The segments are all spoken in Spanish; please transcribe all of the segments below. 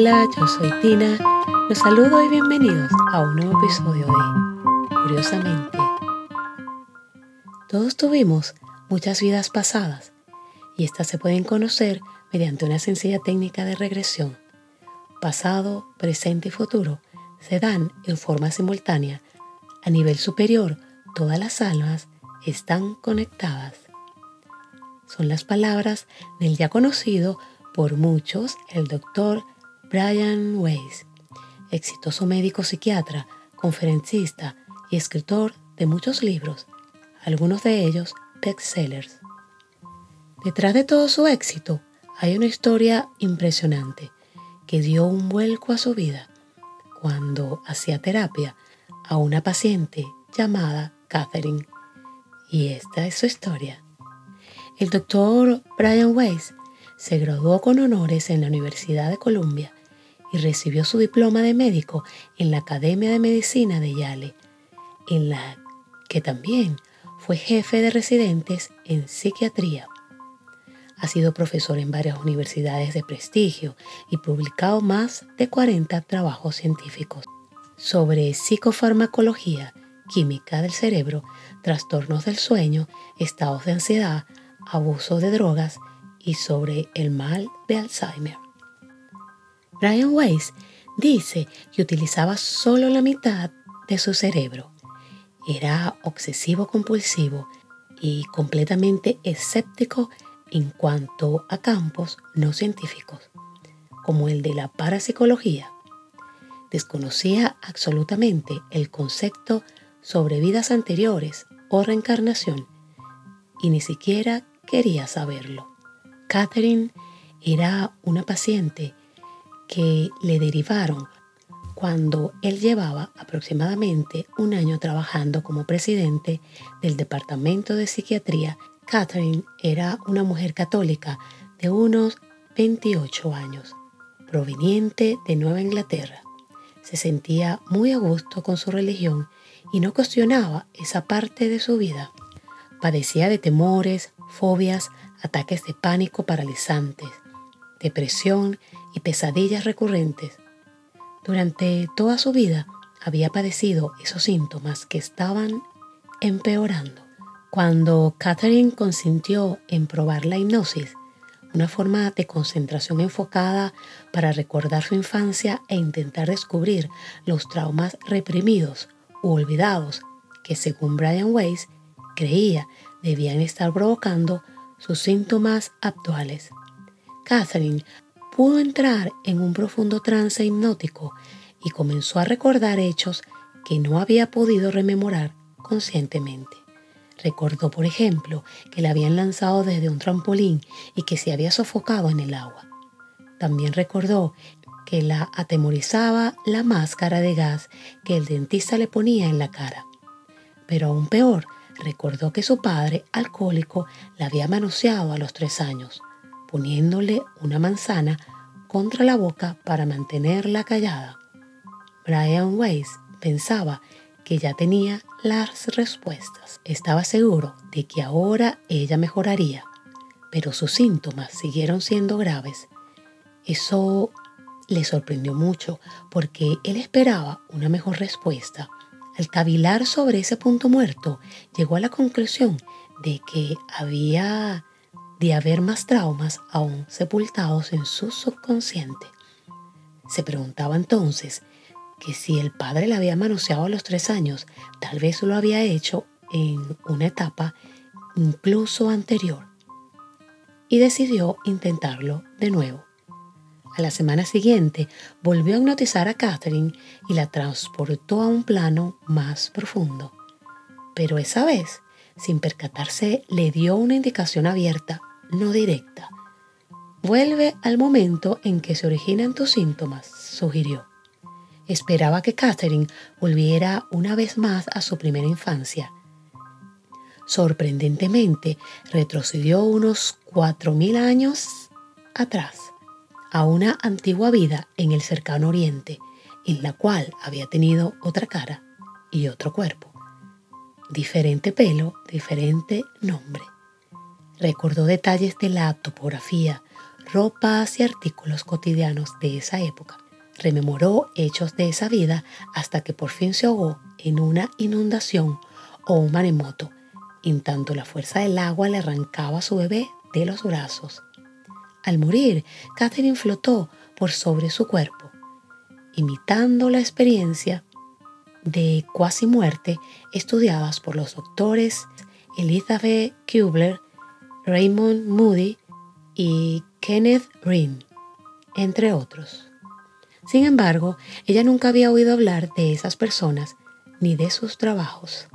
Hola, yo soy Tina. Los saludo y bienvenidos a un nuevo episodio de Curiosamente. Todos tuvimos muchas vidas pasadas y estas se pueden conocer mediante una sencilla técnica de regresión. Pasado, presente y futuro se dan en forma simultánea. A nivel superior, todas las almas están conectadas. Son las palabras del ya conocido por muchos el doctor Brian Weiss, exitoso médico psiquiatra, conferencista y escritor de muchos libros, algunos de ellos bestsellers. Detrás de todo su éxito hay una historia impresionante que dio un vuelco a su vida cuando hacía terapia a una paciente llamada Catherine. Y esta es su historia. El doctor Brian Weiss se graduó con honores en la Universidad de Columbia y recibió su diploma de médico en la Academia de Medicina de Yale, en la que también fue jefe de residentes en psiquiatría. Ha sido profesor en varias universidades de prestigio y publicado más de 40 trabajos científicos sobre psicofarmacología, química del cerebro, trastornos del sueño, estados de ansiedad, abuso de drogas y sobre el mal de Alzheimer. Brian Weiss dice que utilizaba solo la mitad de su cerebro. Era obsesivo compulsivo y completamente escéptico en cuanto a campos no científicos, como el de la parapsicología. Desconocía absolutamente el concepto sobre vidas anteriores o reencarnación y ni siquiera quería saberlo. Catherine era una paciente que le derivaron cuando él llevaba aproximadamente un año trabajando como presidente del Departamento de Psiquiatría. Catherine era una mujer católica de unos 28 años, proveniente de Nueva Inglaterra. Se sentía muy a gusto con su religión y no cuestionaba esa parte de su vida. Padecía de temores, fobias, ataques de pánico paralizantes, depresión y pesadillas recurrentes. Durante toda su vida había padecido esos síntomas que estaban empeorando. Cuando Catherine consintió en probar la hipnosis, una forma de concentración enfocada para recordar su infancia e intentar descubrir los traumas reprimidos u olvidados que según Brian Weiss creía debían estar provocando sus síntomas actuales. Catherine pudo entrar en un profundo trance hipnótico y comenzó a recordar hechos que no había podido rememorar conscientemente. Recordó, por ejemplo, que la habían lanzado desde un trampolín y que se había sofocado en el agua. También recordó que la atemorizaba la máscara de gas que el dentista le ponía en la cara. Pero aún peor, recordó que su padre, alcohólico, la había manoseado a los tres años, poniéndole una manzana contra la boca para mantenerla callada. Brian Weiss pensaba que ya tenía las respuestas. Estaba seguro de que ahora ella mejoraría, pero sus síntomas siguieron siendo graves. Eso le sorprendió mucho porque él esperaba una mejor respuesta al cavilar sobre ese punto muerto, llegó a la conclusión de que había de haber más traumas aún sepultados en su subconsciente. Se preguntaba entonces que si el padre la había manoseado a los tres años, tal vez lo había hecho en una etapa incluso anterior. Y decidió intentarlo de nuevo. A la semana siguiente volvió a hipnotizar a Catherine y la transportó a un plano más profundo. Pero esa vez, sin percatarse, le dio una indicación abierta, no directa. Vuelve al momento en que se originan tus síntomas, sugirió. Esperaba que Catherine volviera una vez más a su primera infancia. Sorprendentemente, retrocedió unos cuatro mil años atrás a una antigua vida en el cercano oriente, en la cual había tenido otra cara y otro cuerpo. Diferente pelo, diferente nombre. Recordó detalles de la topografía, ropas y artículos cotidianos de esa época. Rememoró hechos de esa vida hasta que por fin se ahogó en una inundación o un maremoto, en tanto la fuerza del agua le arrancaba a su bebé de los brazos. Al morir, Catherine flotó por sobre su cuerpo, imitando la experiencia de cuasi muerte estudiadas por los doctores Elizabeth Kubler, Raymond Moody y Kenneth Ring, entre otros. Sin embargo, ella nunca había oído hablar de esas personas ni de sus trabajos.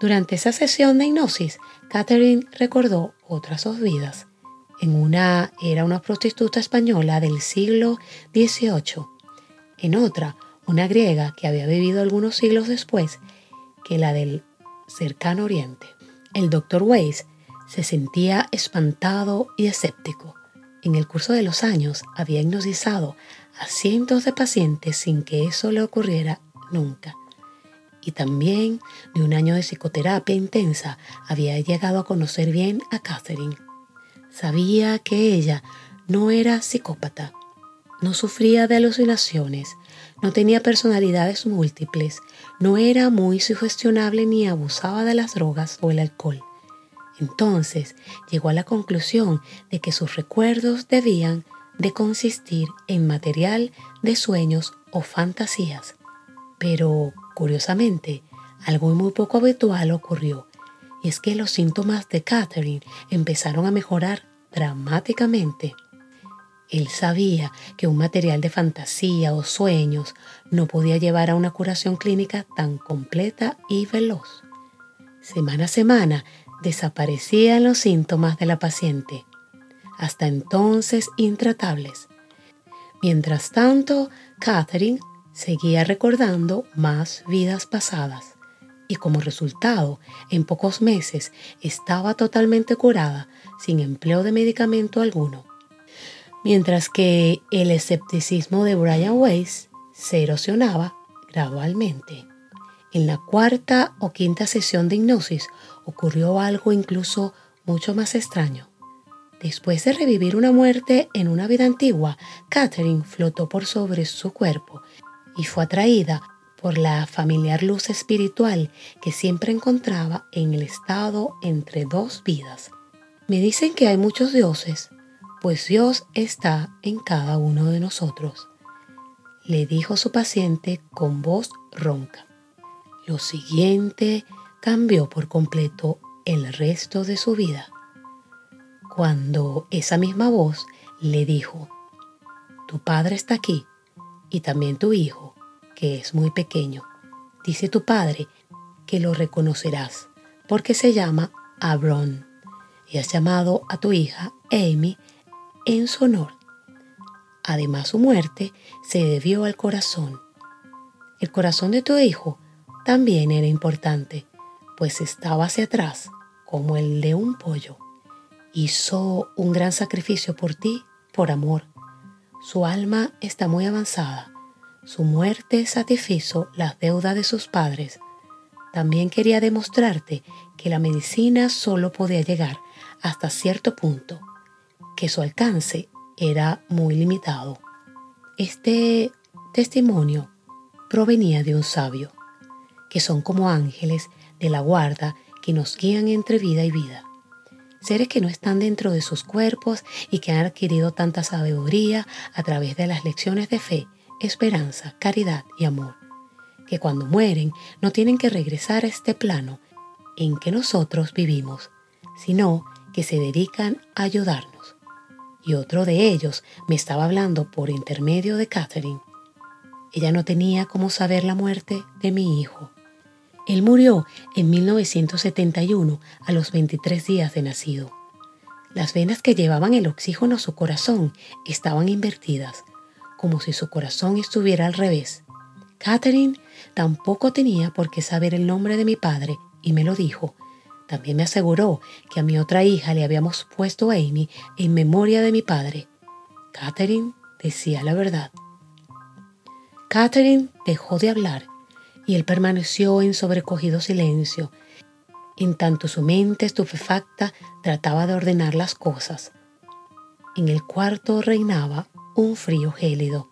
Durante esa sesión de hipnosis, Catherine recordó otras dos vidas. En una era una prostituta española del siglo XVIII. En otra, una griega que había vivido algunos siglos después que la del cercano oriente. El doctor Weiss se sentía espantado y escéptico. En el curso de los años había hipnotizado a cientos de pacientes sin que eso le ocurriera nunca. Y también de un año de psicoterapia intensa había llegado a conocer bien a Catherine. Sabía que ella no era psicópata, no sufría de alucinaciones, no tenía personalidades múltiples, no era muy sugestionable ni abusaba de las drogas o el alcohol. Entonces llegó a la conclusión de que sus recuerdos debían de consistir en material de sueños o fantasías. Pero, curiosamente, algo muy poco habitual ocurrió, y es que los síntomas de Catherine empezaron a mejorar dramáticamente. Él sabía que un material de fantasía o sueños no podía llevar a una curación clínica tan completa y veloz. Semana a semana desaparecían los síntomas de la paciente, hasta entonces intratables. Mientras tanto, Catherine seguía recordando más vidas pasadas y como resultado, en pocos meses estaba totalmente curada sin empleo de medicamento alguno mientras que el escepticismo de Brian Weiss se erosionaba gradualmente. En la cuarta o quinta sesión de hipnosis ocurrió algo incluso mucho más extraño. Después de revivir una muerte en una vida antigua, Catherine flotó por sobre su cuerpo y fue atraída por la familiar luz espiritual que siempre encontraba en el estado entre dos vidas. Me dicen que hay muchos dioses, pues Dios está en cada uno de nosotros, le dijo su paciente con voz ronca. Lo siguiente cambió por completo el resto de su vida, cuando esa misma voz le dijo, tu padre está aquí y también tu hijo, que es muy pequeño. Dice tu padre que lo reconocerás porque se llama Abron y has llamado a tu hija Amy en su honor. Además, su muerte se debió al corazón. El corazón de tu hijo también era importante, pues estaba hacia atrás como el de un pollo. Hizo un gran sacrificio por ti, por amor. Su alma está muy avanzada. Su muerte satisfizo las deudas de sus padres. También quería demostrarte que la medicina solo podía llegar hasta cierto punto que su alcance era muy limitado. Este testimonio provenía de un sabio, que son como ángeles de la guarda que nos guían entre vida y vida. Seres que no están dentro de sus cuerpos y que han adquirido tanta sabiduría a través de las lecciones de fe, esperanza, caridad y amor, que cuando mueren no tienen que regresar a este plano en que nosotros vivimos, sino que se dedican a ayudarnos y otro de ellos me estaba hablando por intermedio de Catherine. Ella no tenía cómo saber la muerte de mi hijo. Él murió en 1971 a los 23 días de nacido. Las venas que llevaban el oxígeno a su corazón estaban invertidas, como si su corazón estuviera al revés. Catherine tampoco tenía por qué saber el nombre de mi padre y me lo dijo también me aseguró que a mi otra hija le habíamos puesto Amy en memoria de mi padre. Catherine decía la verdad. Catherine dejó de hablar y él permaneció en sobrecogido silencio, en tanto su mente estupefacta trataba de ordenar las cosas. En el cuarto reinaba un frío gélido.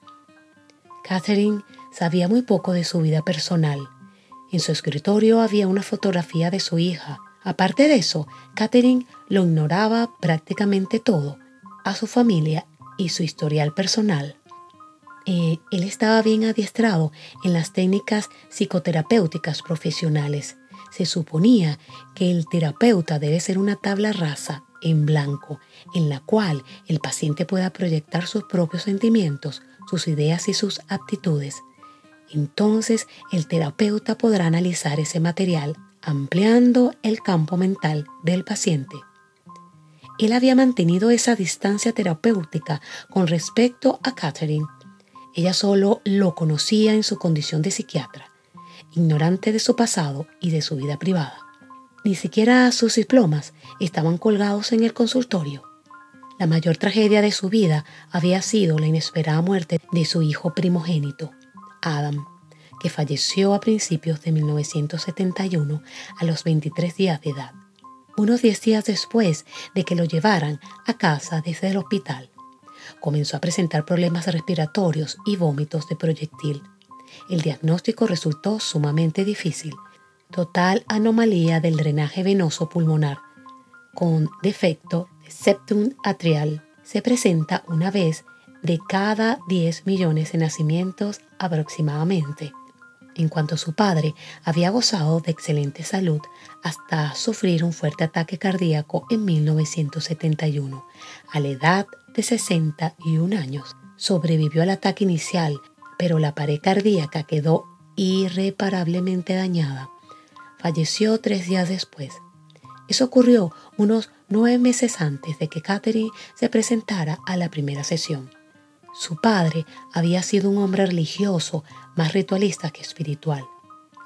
Catherine sabía muy poco de su vida personal. En su escritorio había una fotografía de su hija. Aparte de eso, Catherine lo ignoraba prácticamente todo, a su familia y su historial personal. Eh, él estaba bien adiestrado en las técnicas psicoterapéuticas profesionales. Se suponía que el terapeuta debe ser una tabla rasa en blanco en la cual el paciente pueda proyectar sus propios sentimientos, sus ideas y sus aptitudes. Entonces el terapeuta podrá analizar ese material ampliando el campo mental del paciente. Él había mantenido esa distancia terapéutica con respecto a Catherine ella solo lo conocía en su condición de psiquiatra, ignorante de su pasado y de su vida privada. Ni siquiera sus diplomas estaban colgados en el consultorio. La mayor tragedia de su vida había sido la inesperada muerte de su hijo primogénito, Adam, que falleció a principios de 1971 a los 23 días de edad, unos 10 días después de que lo llevaran a casa desde el hospital comenzó a presentar problemas respiratorios y vómitos de proyectil. El diagnóstico resultó sumamente difícil. Total anomalía del drenaje venoso pulmonar, con defecto de septum atrial. Se presenta una vez de cada 10 millones de nacimientos aproximadamente. En cuanto a su padre, había gozado de excelente salud hasta sufrir un fuerte ataque cardíaco en 1971, a la edad de 61 años. Sobrevivió al ataque inicial, pero la pared cardíaca quedó irreparablemente dañada. Falleció tres días después. Eso ocurrió unos nueve meses antes de que Catherine se presentara a la primera sesión. Su padre había sido un hombre religioso, más ritualista que espiritual.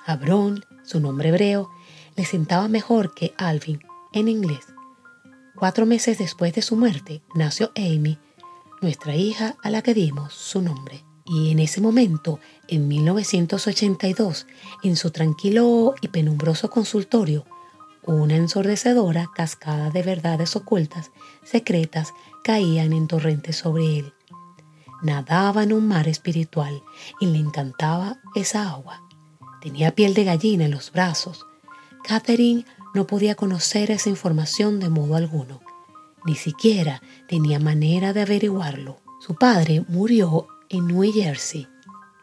Abrón, su nombre hebreo, le sentaba mejor que Alvin en inglés. Cuatro meses después de su muerte nació Amy, nuestra hija a la que dimos su nombre. Y en ese momento, en 1982, en su tranquilo y penumbroso consultorio, una ensordecedora cascada de verdades ocultas, secretas, caían en torrentes sobre él. Nadaba en un mar espiritual y le encantaba esa agua. Tenía piel de gallina en los brazos. Catherine no podía conocer esa información de modo alguno. Ni siquiera tenía manera de averiguarlo. Su padre murió en New Jersey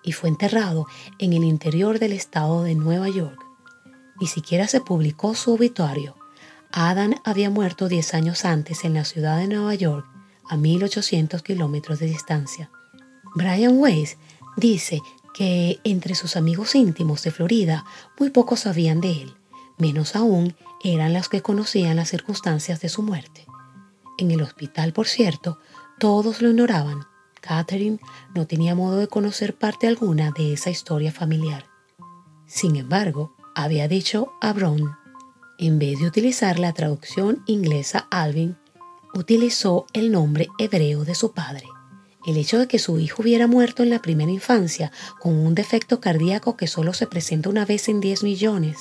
y fue enterrado en el interior del estado de Nueva York. Ni siquiera se publicó su obituario. Adam había muerto 10 años antes en la ciudad de Nueva York, a 1800 kilómetros de distancia. Brian Weiss dice que entre sus amigos íntimos de Florida muy pocos sabían de él menos aún eran las que conocían las circunstancias de su muerte. En el hospital, por cierto, todos lo ignoraban. Catherine no tenía modo de conocer parte alguna de esa historia familiar. Sin embargo, había dicho a Brown, en vez de utilizar la traducción inglesa Alvin, utilizó el nombre hebreo de su padre. El hecho de que su hijo hubiera muerto en la primera infancia con un defecto cardíaco que solo se presenta una vez en 10 millones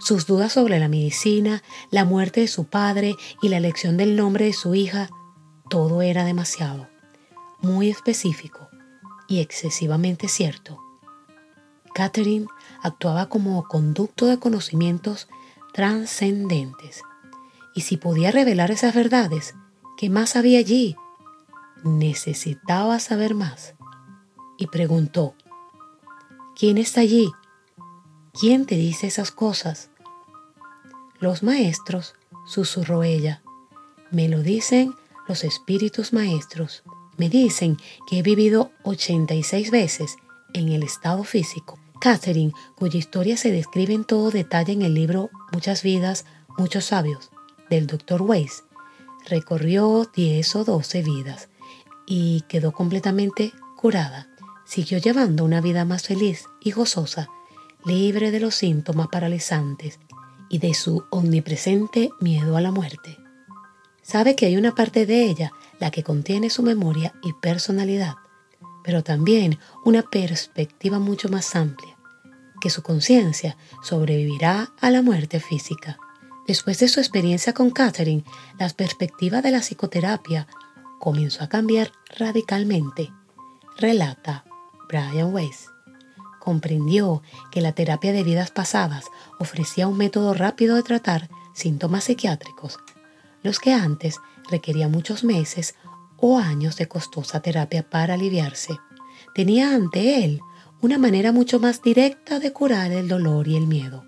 sus dudas sobre la medicina, la muerte de su padre y la elección del nombre de su hija, todo era demasiado, muy específico y excesivamente cierto. Catherine actuaba como conducto de conocimientos trascendentes. Y si podía revelar esas verdades, ¿qué más había allí? Necesitaba saber más. Y preguntó, ¿quién está allí? ¿Quién te dice esas cosas? Los maestros, susurró ella. Me lo dicen los espíritus maestros. Me dicen que he vivido 86 veces en el estado físico. Catherine, cuya historia se describe en todo detalle en el libro Muchas vidas, muchos sabios, del Dr. Weiss, recorrió 10 o 12 vidas y quedó completamente curada. Siguió llevando una vida más feliz y gozosa libre de los síntomas paralizantes y de su omnipresente miedo a la muerte. Sabe que hay una parte de ella la que contiene su memoria y personalidad, pero también una perspectiva mucho más amplia, que su conciencia sobrevivirá a la muerte física. Después de su experiencia con Catherine, las perspectivas de la psicoterapia comenzó a cambiar radicalmente, relata Brian Weiss. Comprendió que la terapia de vidas pasadas ofrecía un método rápido de tratar síntomas psiquiátricos, los que antes requerían muchos meses o años de costosa terapia para aliviarse. Tenía ante él una manera mucho más directa de curar el dolor y el miedo.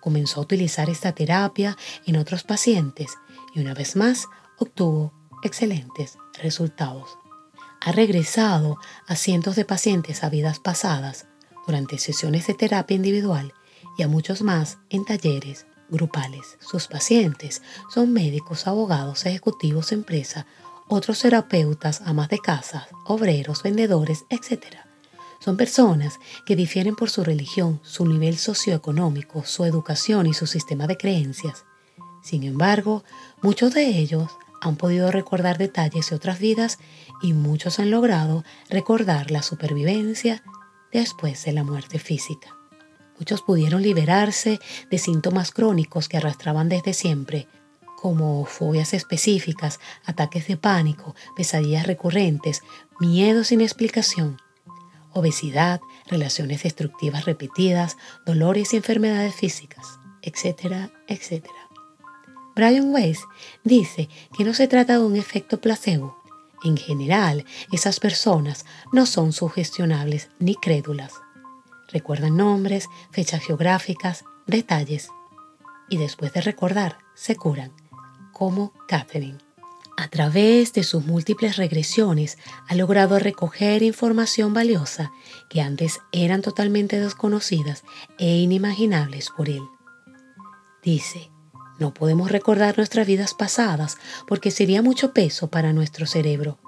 Comenzó a utilizar esta terapia en otros pacientes y una vez más obtuvo excelentes resultados. Ha regresado a cientos de pacientes a vidas pasadas durante sesiones de terapia individual y a muchos más en talleres grupales. Sus pacientes son médicos, abogados, ejecutivos de empresa, otros terapeutas, amas de casa, obreros, vendedores, etc. Son personas que difieren por su religión, su nivel socioeconómico, su educación y su sistema de creencias. Sin embargo, muchos de ellos han podido recordar detalles de otras vidas y muchos han logrado recordar la supervivencia después de la muerte física. Muchos pudieron liberarse de síntomas crónicos que arrastraban desde siempre, como fobias específicas, ataques de pánico, pesadillas recurrentes, miedo sin explicación, obesidad, relaciones destructivas repetidas, dolores y enfermedades físicas, etcétera, etcétera. Brian Weiss dice que no se trata de un efecto placebo. En general, esas personas no son sugestionables ni crédulas. Recuerdan nombres, fechas geográficas, detalles. Y después de recordar, se curan, como Catherine. A través de sus múltiples regresiones ha logrado recoger información valiosa que antes eran totalmente desconocidas e inimaginables por él. Dice, no podemos recordar nuestras vidas pasadas porque sería mucho peso para nuestro cerebro.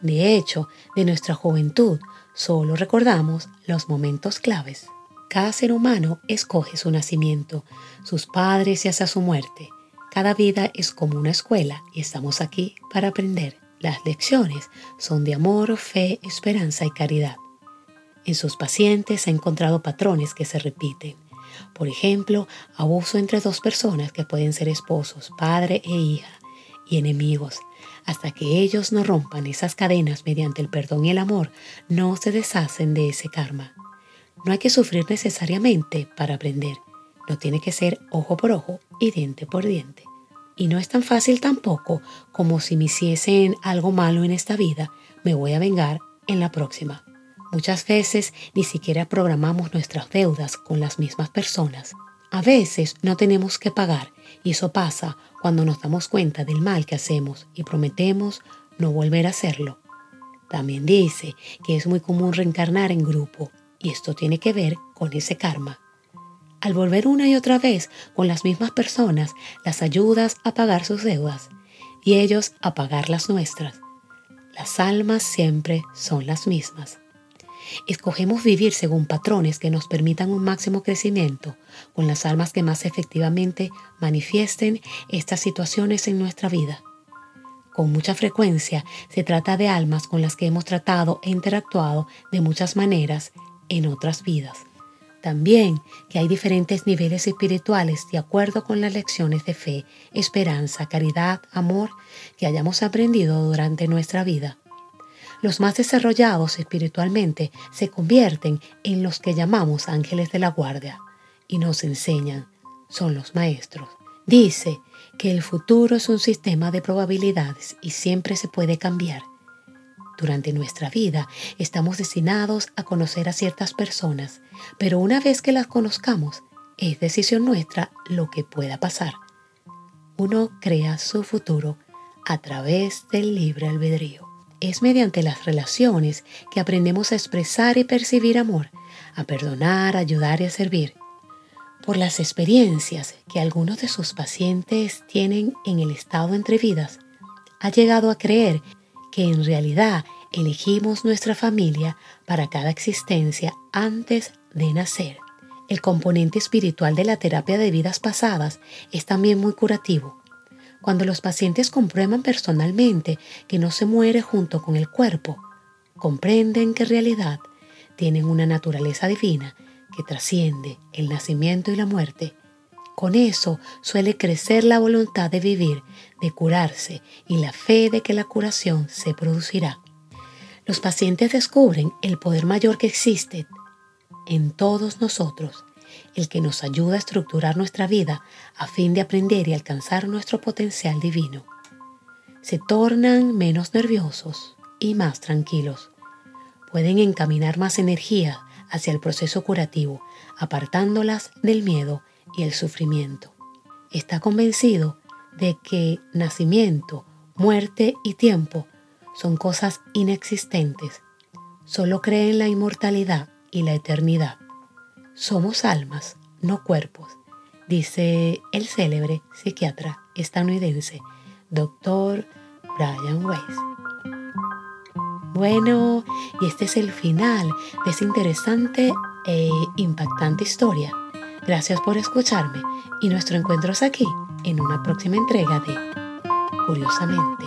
De hecho, de nuestra juventud solo recordamos los momentos claves. Cada ser humano escoge su nacimiento, sus padres y hasta su muerte. Cada vida es como una escuela y estamos aquí para aprender. Las lecciones son de amor, fe, esperanza y caridad. En sus pacientes ha encontrado patrones que se repiten. Por ejemplo, abuso entre dos personas que pueden ser esposos, padre e hija, y enemigos. Hasta que ellos no rompan esas cadenas mediante el perdón y el amor, no se deshacen de ese karma. No hay que sufrir necesariamente para aprender. No tiene que ser ojo por ojo y diente por diente. Y no es tan fácil tampoco como si me hiciesen algo malo en esta vida, me voy a vengar en la próxima. Muchas veces ni siquiera programamos nuestras deudas con las mismas personas. A veces no tenemos que pagar y eso pasa cuando nos damos cuenta del mal que hacemos y prometemos no volver a hacerlo. También dice que es muy común reencarnar en grupo y esto tiene que ver con ese karma. Al volver una y otra vez con las mismas personas, las ayudas a pagar sus deudas y ellos a pagar las nuestras. Las almas siempre son las mismas. Escogemos vivir según patrones que nos permitan un máximo crecimiento con las almas que más efectivamente manifiesten estas situaciones en nuestra vida. Con mucha frecuencia se trata de almas con las que hemos tratado e interactuado de muchas maneras en otras vidas. También que hay diferentes niveles espirituales de acuerdo con las lecciones de fe, esperanza, caridad, amor que hayamos aprendido durante nuestra vida. Los más desarrollados espiritualmente se convierten en los que llamamos ángeles de la guardia y nos enseñan, son los maestros. Dice que el futuro es un sistema de probabilidades y siempre se puede cambiar. Durante nuestra vida estamos destinados a conocer a ciertas personas, pero una vez que las conozcamos, es decisión nuestra lo que pueda pasar. Uno crea su futuro a través del libre albedrío. Es mediante las relaciones que aprendemos a expresar y percibir amor, a perdonar, a ayudar y a servir. Por las experiencias que algunos de sus pacientes tienen en el estado entre vidas, ha llegado a creer que en realidad elegimos nuestra familia para cada existencia antes de nacer. El componente espiritual de la terapia de vidas pasadas es también muy curativo cuando los pacientes comprueban personalmente que no se muere junto con el cuerpo, comprenden que en realidad tienen una naturaleza divina que trasciende el nacimiento y la muerte. Con eso suele crecer la voluntad de vivir de curarse y la fe de que la curación se producirá. Los pacientes descubren el poder mayor que existe en todos nosotros, el que nos ayuda a estructurar nuestra vida a fin de aprender y alcanzar nuestro potencial divino. Se tornan menos nerviosos y más tranquilos. Pueden encaminar más energía hacia el proceso curativo, apartándolas del miedo y el sufrimiento. Está convencido de que nacimiento, muerte y tiempo son cosas inexistentes. Solo cree en la inmortalidad y la eternidad. Somos almas, no cuerpos, dice el célebre psiquiatra estadounidense, Dr. Brian Weiss. Bueno, y este es el final de esta interesante e impactante historia. Gracias por escucharme y nuestro encuentro es aquí en una próxima entrega de Curiosamente